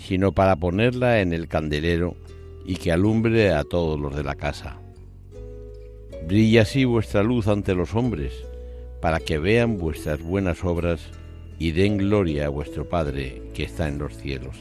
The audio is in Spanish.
sino para ponerla en el candelero y que alumbre a todos los de la casa. Brilla así vuestra luz ante los hombres, para que vean vuestras buenas obras y den gloria a vuestro Padre que está en los cielos.